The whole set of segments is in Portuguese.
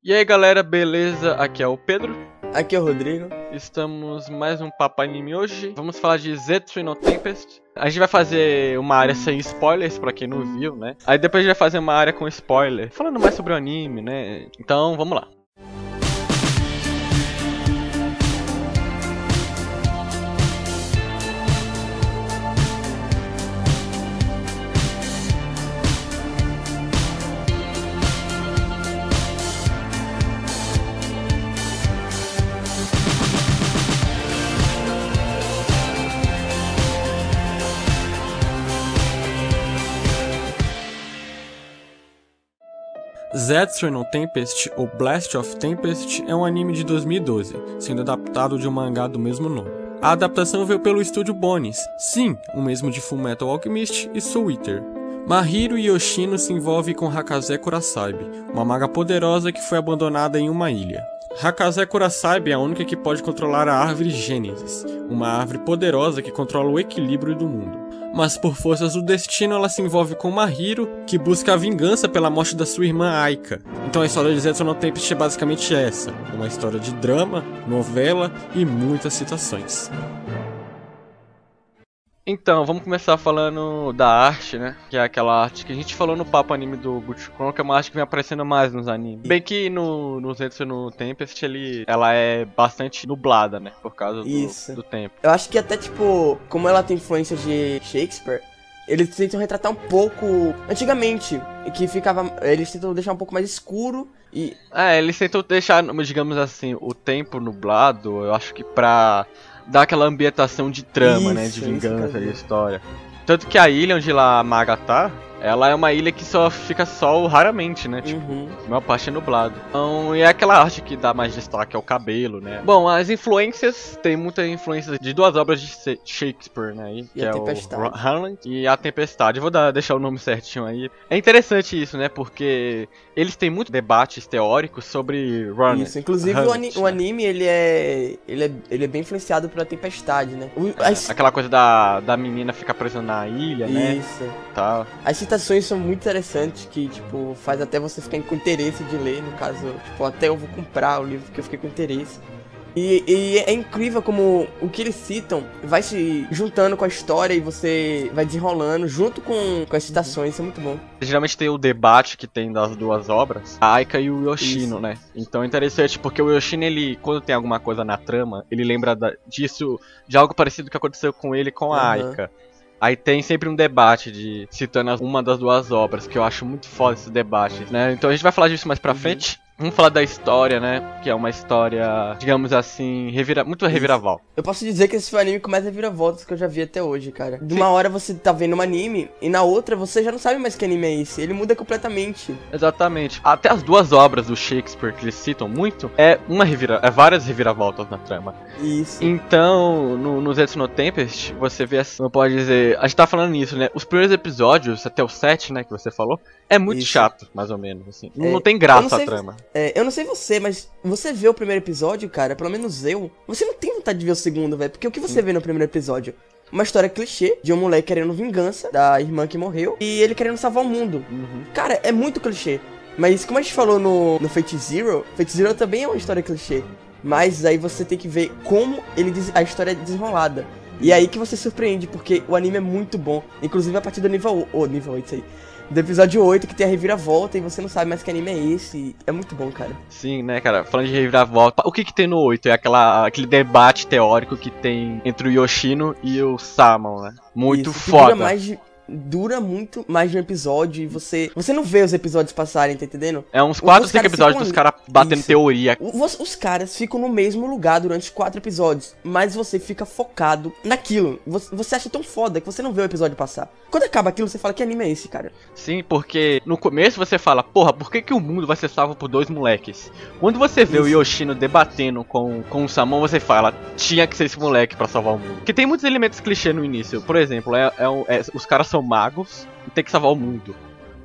E aí galera, beleza? Aqui é o Pedro. Aqui é o Rodrigo. Estamos mais um Papo Anime hoje. Vamos falar de Zetsu no Tempest. A gente vai fazer uma área sem spoilers pra quem não viu, né? Aí depois a gente vai fazer uma área com spoiler, falando mais sobre o anime, né? Então, vamos lá. Zetsu no Tempest, ou Blast of Tempest, é um anime de 2012, sendo adaptado de um mangá do mesmo nome. A adaptação veio pelo estúdio Bones, sim, o mesmo de Fullmetal Alchemist e Soul Eater. Mahiro Yoshino se envolve com Hakaze Kurasaibi, uma maga poderosa que foi abandonada em uma ilha. Hakaze Kurasaibi é a única que pode controlar a árvore Gênesis, uma árvore poderosa que controla o equilíbrio do mundo. Mas por forças do destino, ela se envolve com Mahiro, que busca a vingança pela morte da sua irmã Aika. Então a história de Zetsu no Tempest é basicamente essa: uma história de drama, novela e muitas citações. Então, vamos começar falando da arte, né? Que é aquela arte que a gente falou no papo anime do Butchkron, que é uma arte que vem aparecendo mais nos animes. Bem que no, no Zetsu no Tempest, ele, ela é bastante nublada, né? Por causa do, do tempo. Eu acho que até, tipo, como ela tem influência de Shakespeare, eles tentam retratar um pouco antigamente, que ficava. Eles tentam deixar um pouco mais escuro e. É, eles tentam deixar, digamos assim, o tempo nublado, eu acho que pra dá aquela ambientação de trama, isso, né? De vingança, de história. Tanto que a ilha onde lá a maga tá, ela é uma ilha que só fica sol raramente, né? Tipo, uhum. a maior parte é nublado. Então, e é aquela arte que dá mais destaque ao cabelo, né? Bom, as influências, tem muita influência de duas obras de Shakespeare, né? E que a é Tempestade. o Hamlet e a Tempestade. Vou dar, deixar o nome certinho aí. É interessante isso, né? Porque eles têm muitos debates teóricos sobre Ron. Isso, inclusive Hamlet, o, ani né? o, anime, ele é, ele é ele é bem influenciado pela Tempestade, né? O, é, as... Aquela coisa da, da menina ficar presa na ilha, isso. né? Isso. Tal. As citações são muito interessantes que, tipo, faz até você ficar com interesse de ler, no caso, tipo, até eu vou comprar o livro porque eu fiquei com interesse. E, e, é incrível como o que eles citam vai se juntando com a história e você vai desenrolando junto com, com as citações, isso é muito bom. Geralmente tem o debate que tem das duas obras, a Aika e o Yoshino, isso. né? Então é interessante porque o Yoshino, ele, quando tem alguma coisa na trama, ele lembra da, disso, de algo parecido que aconteceu com ele com a uhum. Aika. Aí tem sempre um debate de citando uma das duas obras, que eu acho muito foda esse debate, né? Então a gente vai falar disso mais pra uhum. frente. Vamos falar da história, né? Que é uma história, digamos assim, revira... muito reviravolta. Eu posso dizer que esse foi o anime com mais reviravoltas que eu já vi até hoje, cara. De uma Sim. hora você tá vendo um anime e na outra você já não sabe mais que anime é esse. Ele muda completamente. Exatamente. Até as duas obras do Shakespeare que eles citam muito é uma revira... é várias reviravoltas na trama. Isso. Então, no, no Zetsu no Tempest, você vê assim, não pode dizer, a gente tá falando nisso, né? Os primeiros episódios, até o 7, né, que você falou, é muito Isso. chato, mais ou menos, assim. É, não tem graça a trama. É, eu não sei você, mas você vê o primeiro episódio, cara, pelo menos eu, você não tem vontade de ver o segundo, velho. Porque o que você Sim. vê no primeiro episódio? Uma história clichê de um moleque querendo vingança da irmã que morreu e ele querendo salvar o mundo. Uhum. Cara, é muito clichê. Mas como a gente falou no, no Fate Zero, Fate Zero também é uma história clichê. Mas aí você tem que ver como ele a história é desenrolada. E é aí que você surpreende, porque o anime é muito bom. Inclusive a partir do nível, oh, nível 8 aí do episódio 8 que tem a reviravolta e você não sabe mais que anime é esse. É muito bom, cara. Sim, né, cara? Falando de reviravolta, o que que tem no 8? É aquela, aquele debate teórico que tem entre o Yoshino e o Samon, né? Muito Isso, foda. Dura mais de dura muito mais de um episódio e você. Você não vê os episódios passarem, tá entendendo? É uns 4 ou 5 episódios dos caras batendo Isso. teoria. Os, os, caras ficam no mesmo lugar durante quatro episódios, mas você fica focado naquilo. Você, você acha tão foda que você não vê o episódio passar. Quando acaba aquilo, você fala que anime é esse, cara? Sim, porque no começo você fala, porra, por que, que o mundo vai ser salvo por dois moleques? Quando você vê Isso. o Yoshino debatendo com, com o Samon, você fala, tinha que ser esse moleque para salvar o mundo. Porque tem muitos elementos clichê no início. Por exemplo, é, é, é os caras são magos e tem que salvar o mundo.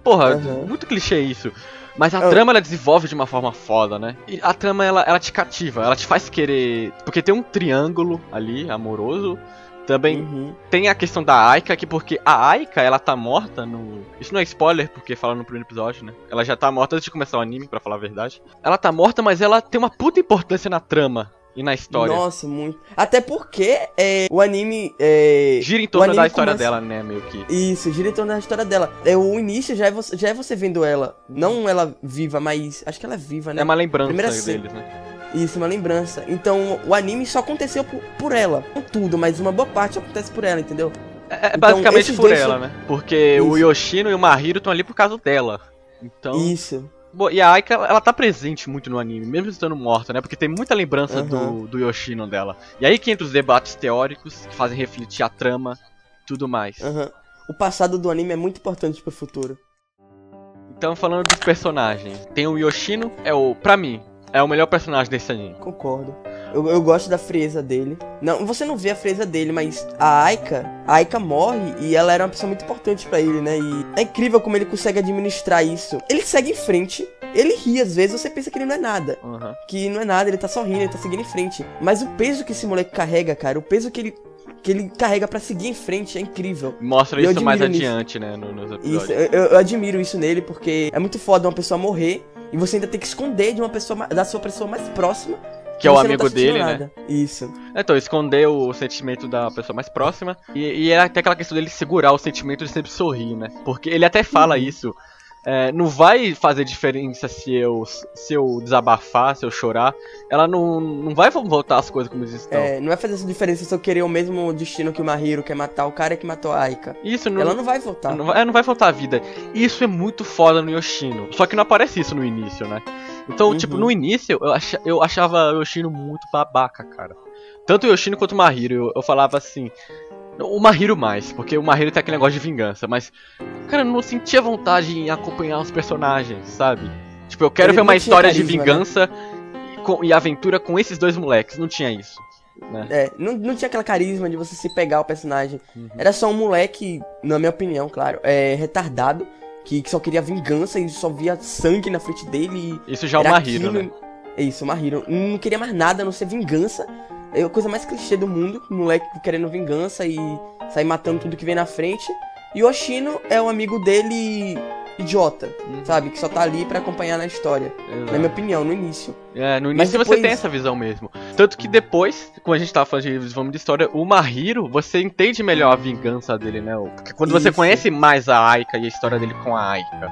Porra, uhum. muito clichê isso. Mas a Eu... trama ela desenvolve de uma forma foda, né? E a trama ela, ela te cativa, ela te faz querer. Porque tem um triângulo ali, amoroso, Também Uhum. tem a questão da Aika, que porque a Aika, ela tá morta no... Isso não é spoiler, porque fala no primeiro episódio, né? Ela já tá morta antes de começar o anime, pra falar a verdade. Ela tá morta, mas ela tem uma puta importância na trama e na história. Nossa, muito. Até porque é, o anime. É, Gira em o torno da história começa- dela, né, meio que. Isso, gira em torno da história dela. É, o início já é, você, já é você vendo ela. Não ela viva, mas. Acho que ela é viva, né? É uma lembrança Primeira deles, né? Isso, uma lembrança. Então, o anime só aconteceu por, por ela. Não tudo, mas uma boa parte acontece por ela, entendeu? É, é Então, basicamente por ela, né? Porque o Isso. Yoshino e o Mahiro estão ali por causa dela. Então. Isso. Bom, e a Aika, ela tá presente muito no anime, mesmo estando morta, né? Porque tem muita lembrança Aham. do, do Yoshino dela. E aí que entra os debates teóricos, que fazem refletir a trama tudo mais. aham. O passado do anime é muito importante pro futuro. Então, falando dos personagens, tem o Yoshino, é o, pra mim, é o melhor personagem desse anime. Concordo. Eu, eu gosto da frieza dele. Não, você não vê a frieza dele, mas a Aika, a Aika morre e ela era uma pessoa muito importante pra ele, né? E é incrível como ele consegue administrar isso. Ele segue em frente, ele ri às vezes, você pensa que ele não é nada. Aham. Que não é nada, ele tá sorrindo, ele tá seguindo em frente. Mas o peso que esse moleque carrega, cara, o peso que ele que ele carrega pra seguir em frente é incrível. Mostra Eu isso mais nisso. adiante, né, no- nos episódios. Isso, eu, eu- admiro isso nele porque é muito foda uma pessoa morrer e você ainda tem que esconder de uma pessoa da sua pessoa mais próxima. Que é o não amigo tá dele, né? nada. Isso. Então, esconder o sentimento da pessoa mais próxima. E, e é até aquela questão dele segurar o sentimento de sempre sorrir, né? Porque ele até fala Uhum. isso. é, não vai fazer diferença se eu, se eu desabafar, se eu chorar. Ela não, não vai voltar as coisas como estão. É, não vai fazer essa diferença se eu querer o mesmo destino que o Mahiro, que é matar o cara que matou a Aika. Isso não, Ela não vai voltar. não, vai, é, não vai faltar vida. Isso é muito foda no Yoshino. Só que não aparece isso no início, né? Então, Uhum. tipo, no início eu, acha, eu achava o Yoshino muito babaca, cara. Tanto o Yoshino quanto o Mahiro. Eu, eu falava assim. O Mahiro mais, porque o Mahiro tem aquele negócio de vingança, mas. Cara, eu não sentia vontade em acompanhar os personagens, sabe? Tipo, eu quero Ele ver uma história de carisma, né? vingança e, com- e aventura com esses dois moleques. Não tinha isso. Né? É, não, não tinha aquela carisma de você se pegar o personagem. Uhum. Era só um moleque, na minha opinião, claro, é retardado, que, que só queria vingança e só via sangue na frente dele e Isso já é o Mahiro, né? É isso, o Mahiro. Não queria mais nada a não ser vingança. É a coisa mais clichê do mundo. Moleque querendo vingança e sair matando tudo que vem na frente. E o Oshino é o amigo dele idiota, Hum. sabe? Que só tá ali pra acompanhar na história. Exato. Na minha opinião, no início. É, no início você depois- tem essa visão mesmo. Tanto que depois, quando a gente tava falando de vamos de história, o Mahiro, você entende melhor a vingança dele, né? Porque quando você Isso. conhece mais a Aika e a história dele com a Aika.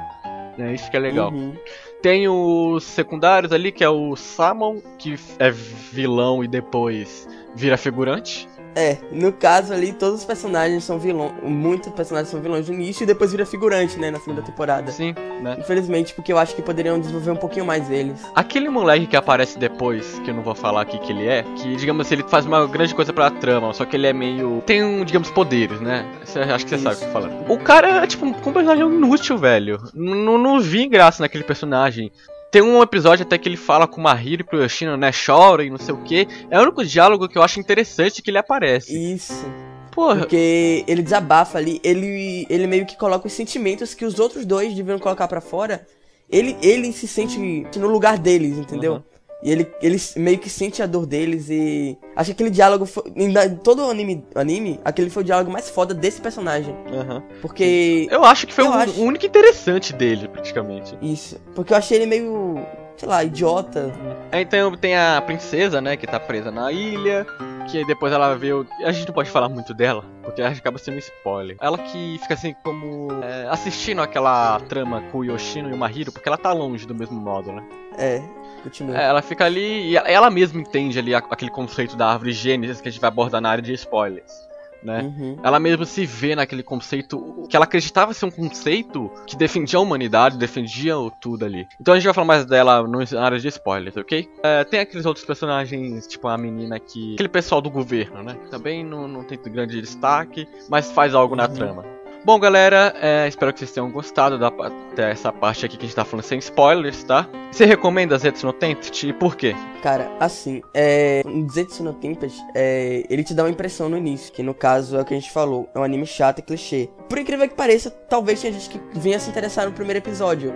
É isso que é legal. Uhum. Tem os secundários ali, que é o Samon, que é vilão e depois vira figurante. É, no caso ali, todos os personagens são vilões. Muitos personagens são vilões no início e depois vira figurante, né? Na segunda temporada. Sim, né? Infelizmente, porque eu acho que poderiam desenvolver um pouquinho mais eles. Aquele moleque que aparece depois, que eu não vou falar aqui que ele é, que, digamos assim, ele faz uma grande coisa pra trama, só que ele é meio. tem, um, digamos, poderes, né? Cê, acho que você sabe o que eu tô falando. O cara é, tipo, um personagem inútil, velho. N- Não vi graça naquele personagem. Tem um episódio até que ele fala com o Mahiro e pro Yoshino, né? Chora e não sei o que. É o único diálogo que eu acho interessante que ele aparece. Isso. Porra, Porque ele desabafa ali, ele, ele meio que coloca os sentimentos que os outros dois deviam colocar pra fora. Ele, ele se sente no lugar deles, entendeu? Uhum. E ele, ele meio que sente a dor deles e. Acho que aquele diálogo foi. em todo o anime, anime, aquele foi o diálogo mais foda desse personagem. aham. Porque. eu acho que foi o, acho. o único interessante dele, praticamente. Isso. Porque eu achei ele meio. sei lá, idiota. Então tem a princesa, né, que tá presa na ilha, que aí depois ela vê o... A gente não pode falar muito dela, porque acaba sendo um spoiler. Ela que fica assim como é, assistindo aquela trama com o Yoshino e o Mahiro, porque ela tá longe do mesmo modo, né? É, continua. É, ela fica ali e ela- ela mesma entende ali aquele conceito da árvore Gênesis que a gente vai abordar na área de spoilers, né? Uhum. Ela mesmo se vê naquele conceito que ela acreditava ser um conceito que defendia a humanidade, defendia o tudo ali. Então a gente vai falar mais dela na área de spoilers, ok? É, tem aqueles outros personagens, tipo a menina que. aquele pessoal do governo, né? Que também não, não tem grande destaque, mas faz algo na Uhum. trama. Bom, galera, é, espero que vocês tenham gostado da, até essa parte aqui que a gente tá falando sem spoilers, tá? Você recomenda Zetsu no Tempest e por quê? Cara, assim, é. Zetsu no Tempest, é. Ele te dá uma impressão no início, que no caso é o que a gente falou, é um anime chato e clichê. Por incrível que pareça, talvez tenha gente que venha se interessar no primeiro episódio.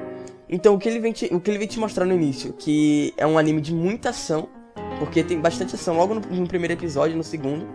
Então o que ele vem te, o que ele vem te mostrar no início, que é um anime de muita ação, porque tem bastante ação logo no, no primeiro episódio, no segundo.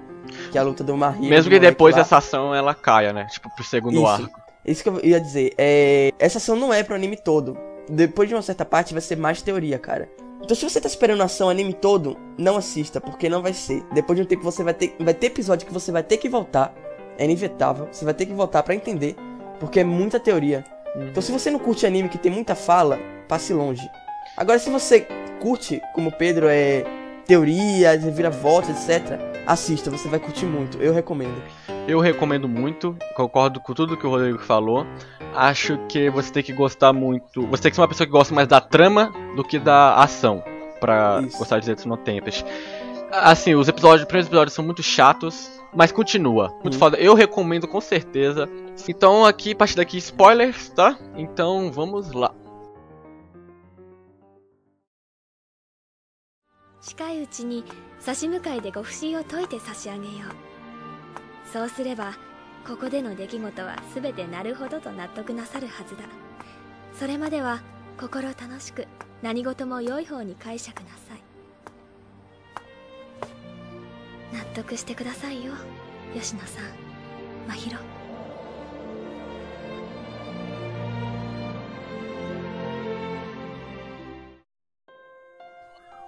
Que é a luta do Mahiro. Mesmo que depois lá. essa ação ela caia, né? Tipo, pro segundo Isso. arco. Isso que eu ia dizer. É... Essa ação não é pro anime todo. Depois de uma certa parte vai ser mais teoria, cara. Então se você tá esperando a ação o anime todo, não assista, porque não vai ser. Depois de um tempo você vai ter. Vai ter episódio que você vai ter que voltar. É inevitável. Você vai ter que voltar pra entender. Porque é muita teoria. Então se você não curte anime que tem muita fala, passe longe. Agora se você curte, como o Pedro, é. Teorias, reviravoltas, etc. Assista, você vai curtir muito. Eu recomendo. Eu recomendo muito, concordo com tudo que o Rodrigo falou. Acho que você tem que gostar muito. Você tem que ser uma pessoa que gosta mais da trama do que da ação. Pra Isso. gostar de Zetsu no Tempest. Assim, os episódios, os primeiros episódios são muito chatos, mas continua. Muito Uhum. foda. Eu recomendo com certeza. Então aqui, a partir daqui, spoilers, tá? Então vamos lá. 近いうちに差し向かいでご不審を解いて差し上げよう。そうすればここでの出来事は全てなるほどと納得なさるはずだ。それまでは心楽しく何事も良い方に解釈なさい。納得してくださいよ吉野さん。真宙。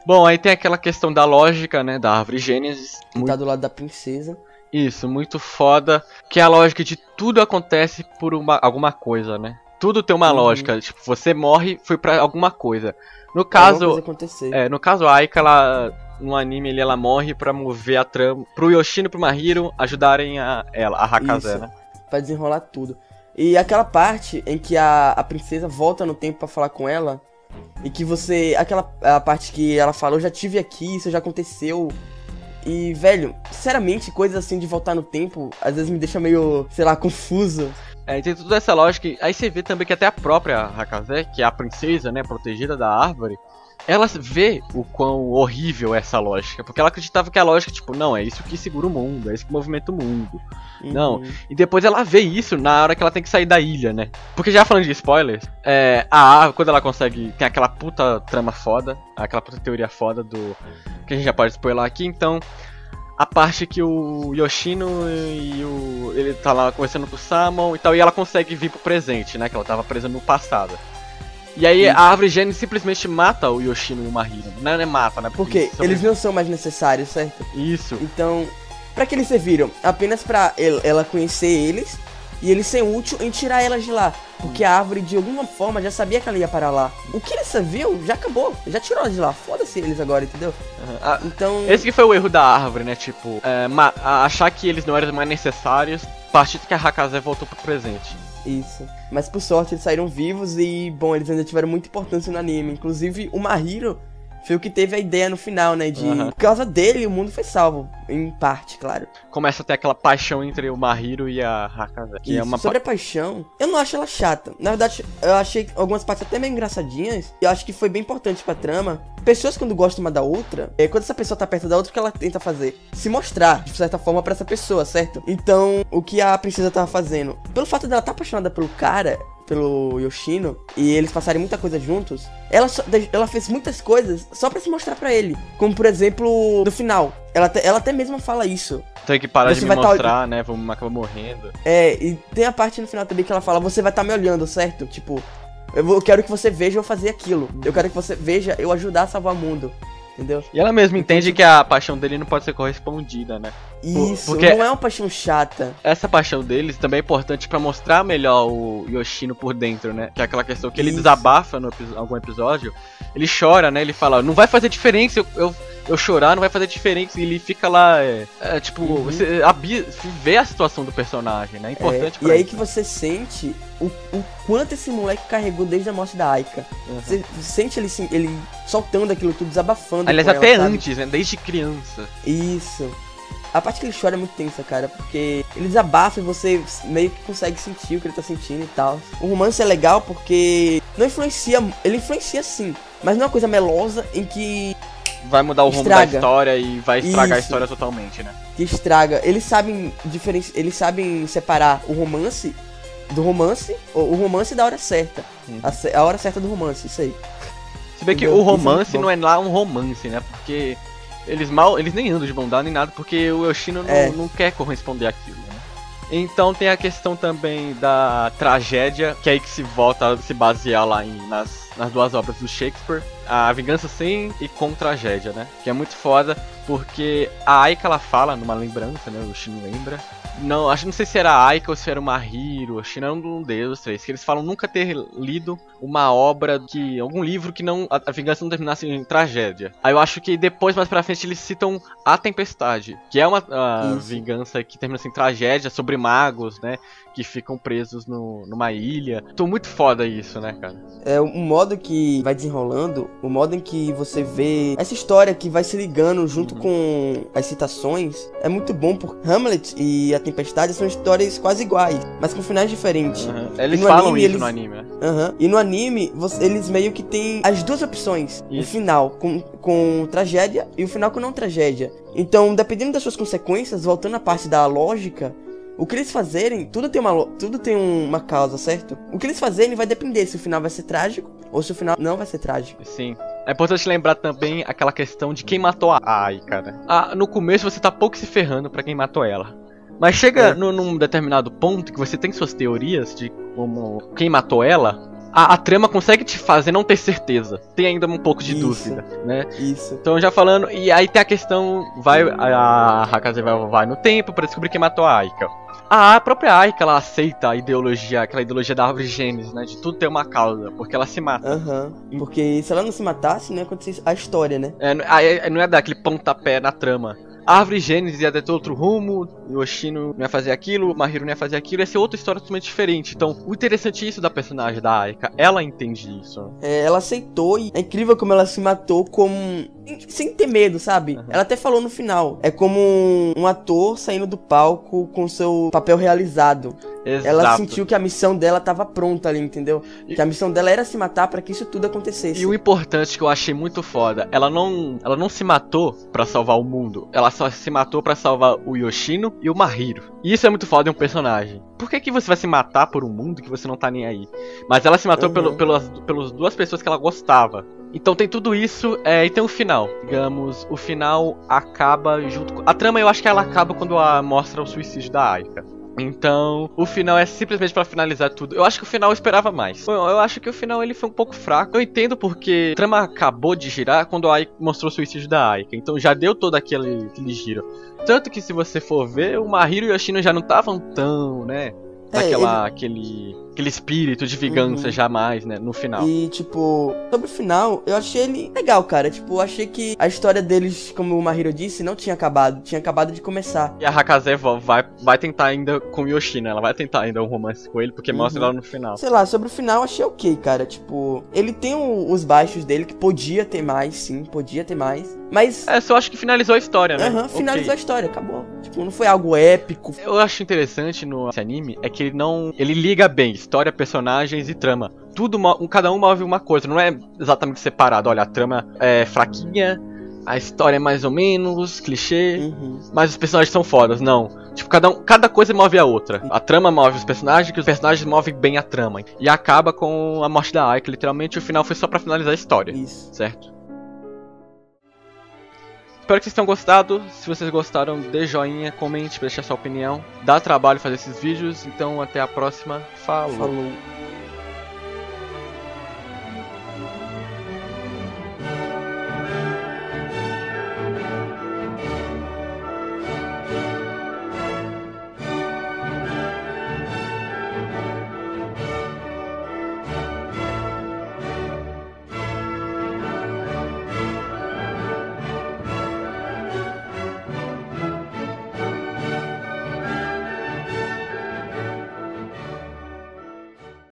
Bom, aí tem aquela questão da lógica, né? Da árvore Gênesis. Que Muito tá do lado da princesa. Isso, muito foda. Que é a lógica de tudo acontece por uma, alguma coisa, né? Tudo tem uma Uhum. lógica. Tipo, você morre, foi pra alguma coisa. No caso, é, no caso a Aika, ela no anime ela morre pra mover a trama pro Yoshino e pro Mahiro ajudarem a ela, a Hakaze, né? Pra desenrolar tudo. E aquela parte em que a, a princesa volta no tempo pra falar com ela. E que você. Aquela a parte que ela fala, eu já tive aqui, isso já aconteceu. E, velho, sinceramente, coisas assim de voltar no tempo, às vezes me deixa meio, sei lá, confuso. É, tem toda essa lógica. Aí você vê também que até a própria Hakaze, que é a princesa, né, protegida da árvore, ela vê o quão horrível é essa lógica. Porque ela acreditava que a lógica, tipo, não, é isso que segura o mundo, é isso que movimenta o mundo. Não. Uhum. E depois ela vê isso na hora que ela tem que sair da ilha, né? Porque já falando de spoilers, é, a árvore, quando ela consegue. Tem aquela puta trama foda, aquela puta teoria foda do. Que a gente já pode spoiler aqui, então. A parte que o Yoshino e o. Ele tá lá conversando com o Samon e tal, e ela consegue vir pro presente, né? Que ela tava presa no passado. E aí a árvore gênio simplesmente mata o Yoshino e o Mahiro. Não, não é mata, né? Porque sobre- eles não são mais necessários, certo? Isso. Então, pra que eles serviram? Apenas pra el- ela conhecer eles e eles ser útil em tirar elas de lá. Porque a árvore, de alguma forma, já sabia que ela ia parar lá. O que eles serviam já acabou. Já tirou de lá. Foda-se eles agora, entendeu? Ah, Então. Esse que foi o erro da árvore, né? Tipo, é, achar que eles não eram mais necessários, a partir que a Hakaze voltou pro presente. Isso. Mas por sorte eles saíram vivos e, bom, eles ainda tiveram muita importância no anime. Inclusive, o Mahiro foi o que teve a ideia no final, né? De. Aham. Por causa dele, o mundo foi salvo. Em parte, claro. Começa a ter aquela paixão entre o Mahiro e a Hakaze. Que é Isso. uma Sobre a paixão, eu não acho ela chata. Na verdade, eu achei algumas partes até meio engraçadinhas. E eu acho que foi bem importante pra trama. Pessoas quando gostam uma da outra, é, quando essa pessoa tá perto da outra, o que ela tenta fazer? Se mostrar, de certa forma, pra essa pessoa, certo? Então, o que a princesa tava fazendo? Pelo fato dela estar tá apaixonada pelo cara, pelo Yoshino, e eles passarem muita coisa juntos, ela, só- ela fez muitas coisas só pra se mostrar pra ele. Como, por exemplo, no final. Ela, até- ela até mesma fala isso. Tem que parar Você de me tá- mostrar, né? Vamos acabar morrendo. É, e tem a parte no final também que ela fala, você vai estar me olhando, certo? Tipo, eu, vou- eu quero que você veja eu fazer aquilo. Eu quero que você veja eu ajudar a salvar o mundo. Entendeu? E ela mesma entende que a paixão dele não pode ser correspondida, né? Isso, porque- não é uma paixão chata. Essa paixão deles também é importante pra mostrar melhor o Yoshino por dentro, né? Que é aquela questão que ele Isso. desabafa no epi- algum episódio. Ele chora, né? Ele fala, não vai fazer diferença eu, eu, eu chorar, não vai fazer diferença. E ele fica lá, é, é, tipo, Uhum. você vê a situação do personagem, né? É É, importante e pra aí isso. que você sente o, o quanto esse moleque carregou desde a morte da Aika. Uhum. Você sente ele, assim, ele soltando aquilo tudo, desabafando. Aliás, ela, até sabe? antes, né? Desde criança. Isso. A parte que ele chora é muito tensa, cara, porque ele desabafa e você meio que consegue sentir o que ele tá sentindo e tal. O romance é legal porque não influencia, ele influencia sim, mas não é uma coisa melosa em que, Vai mudar o rumo Estraga. da história e vai estragar a Isso. história totalmente, né? que estraga. Eles sabem diferen... eles sabem separar o romance do romance, o o romance da hora certa. Uhum. A, a hora certa do romance, isso aí. Se bem que o é romance bom. não é lá um romance, né? Porque eles mal, eles nem andam de dada nem nada, porque o Yoshino É. não, não quer corresponder àquilo, né? Então tem a questão também da tragédia, que é aí que se volta a se basear lá em, nas, nas duas obras do Shakespeare. A Vingança Sem e Com Tragédia, né? Que é muito foda, porque a Aika ela fala numa lembrança, né? O Yoshino lembra. Não, acho não sei se era a Aika ou se era o Mahiro, acho que não era um deles, três, que eles falam nunca ter lido uma obra que. algum livro que não. a, a vingança não terminasse em tragédia. Aí eu acho que depois, mais pra frente, eles citam A Tempestade, que é uma a vingança que termina assim, em tragédia sobre magos, né? Que ficam presos no, numa ilha. Tô muito foda isso, né, cara? É o modo que vai desenrolando, o modo em que você vê essa história que vai se ligando junto Uhum. com as citações é muito bom porque Hamlet e a Tempestade são histórias quase iguais, mas com finais diferentes. Aham. Eles falam anime, isso eles- no anime, né? Aham. E no anime, você- eles meio que têm as duas opções. O Isso. final com, com tragédia e o final com não tragédia. Então, dependendo das suas consequências, voltando à parte da lógica, o que eles fazerem, tudo tem uma, tudo tem um- uma causa, certo? O que eles fazerem vai depender se o final vai ser trágico ou se o final não vai ser trágico. Sim. É importante lembrar também aquela questão de quem matou a Ai, cara. Ah, no começo você tá pouco se ferrando pra quem matou ela. Mas chega É. no- num determinado ponto que você tem suas teorias de como quem matou ela, a, a trama consegue te fazer não ter certeza. Tem ainda um pouco de Isso. dúvida, né? Isso. Então já falando, e aí tem a questão, vai a Hakaze vai, vai no tempo pra descobrir quem matou a Aika. A própria Aika, ela aceita a ideologia, aquela ideologia da árvore gênesis, né? De tudo ter uma causa, porque ela se mata. Aham. Porque se ela não se matasse, não ia acontecer a história, né? É, não é dar aquele pontapé na trama. A Árvore Gênesis ia ter outro rumo, o Yoshino não ia fazer aquilo, o Mahiro não ia fazer aquilo, ia ser outra história totalmente diferente. Então, o interessante é isso da personagem da Aika, ela entende isso. É, ela aceitou e é incrível como ela se matou como. sem ter medo, sabe? Uhum. Ela até falou no final. É como um ator saindo do palco com seu papel realizado. Exato. Ela sentiu que a missão dela tava pronta ali, entendeu? E- Que a missão dela era se matar pra que isso tudo acontecesse. E o importante que eu achei muito foda, ela não, ela não se matou pra salvar o mundo, ela só se matou pra salvar o Yoshino e o Mahiro. E isso é muito foda em um personagem. Por que, que você vai se matar por um mundo que você não tá nem aí? Mas ela se matou Uhum. pelo, pelas, pelas duas pessoas que ela gostava. Então tem tudo isso, é, e tem o final. Digamos, o final acaba junto com. A trama eu acho que ela acaba quando a mostra o suicídio da Aika. Então, o final é simplesmente pra finalizar tudo. Eu acho que o final eu esperava mais. Eu, eu acho que o final ele foi um pouco fraco. Eu entendo porque a trama acabou de girar quando a Aika mostrou o suicídio da Aika. Então já deu todo aquele, aquele giro. Tanto que se você for ver, o Mahiro e o Yoshino já não estavam tão, né? É, Naquela, aquele, aquele espírito de vingança Uhum. jamais, né? No final. E, tipo, sobre o final, eu achei ele legal, cara. Tipo, eu achei que a história deles, como o Mahiro disse, não tinha acabado. Tinha acabado de começar. E a Hakaze vai, vai tentar ainda com o Yoshino, ela vai tentar ainda um romance com ele, porque mostra Uhum. ela no final. Sei lá, sobre o final eu achei ok, cara. Tipo, ele tem o- os baixos dele, que podia ter mais, sim, podia ter mais. Mas, É, só acho que finalizou a história, né? aham, Ok. finalizou a história, acabou. Tipo, não foi algo épico. Eu acho interessante no esse anime é que ele não. Ele liga bem história, personagens e trama. Tudo, um- cada um move uma coisa, não é exatamente separado. Olha, a trama é fraquinha, a história é mais ou menos, clichê, Uhum. mas os personagens são fodas, não. Tipo, cada, um, cada coisa move a outra. A trama move os personagens, que os personagens movem bem a trama. E acaba com a morte da Aika, literalmente o final foi só pra finalizar a história, Isso. certo? Espero que vocês tenham gostado. Se vocês gostaram, dê joinha, comente, deixe a sua opinião. Dá trabalho fazer esses vídeos. Então até a próxima. Falou. Falou.